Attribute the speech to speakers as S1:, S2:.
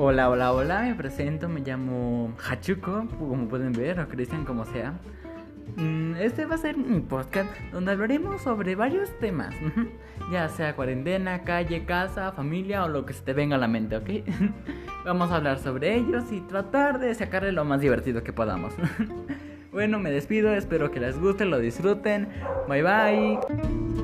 S1: Hola, hola, hola, me presento, me llamo Hachuko, como pueden ver, o Cristian, como sea. Mm, este va a ser un podcast donde hablaremos sobre varios temas, ya sea cuarentena, calle, casa, familia o lo que se te venga a la mente, ¿ok? Vamos a hablar sobre ellos y tratar de sacarle lo más divertido que podamos. bueno, me despido, espero que les guste, lo disfruten. Bye bye.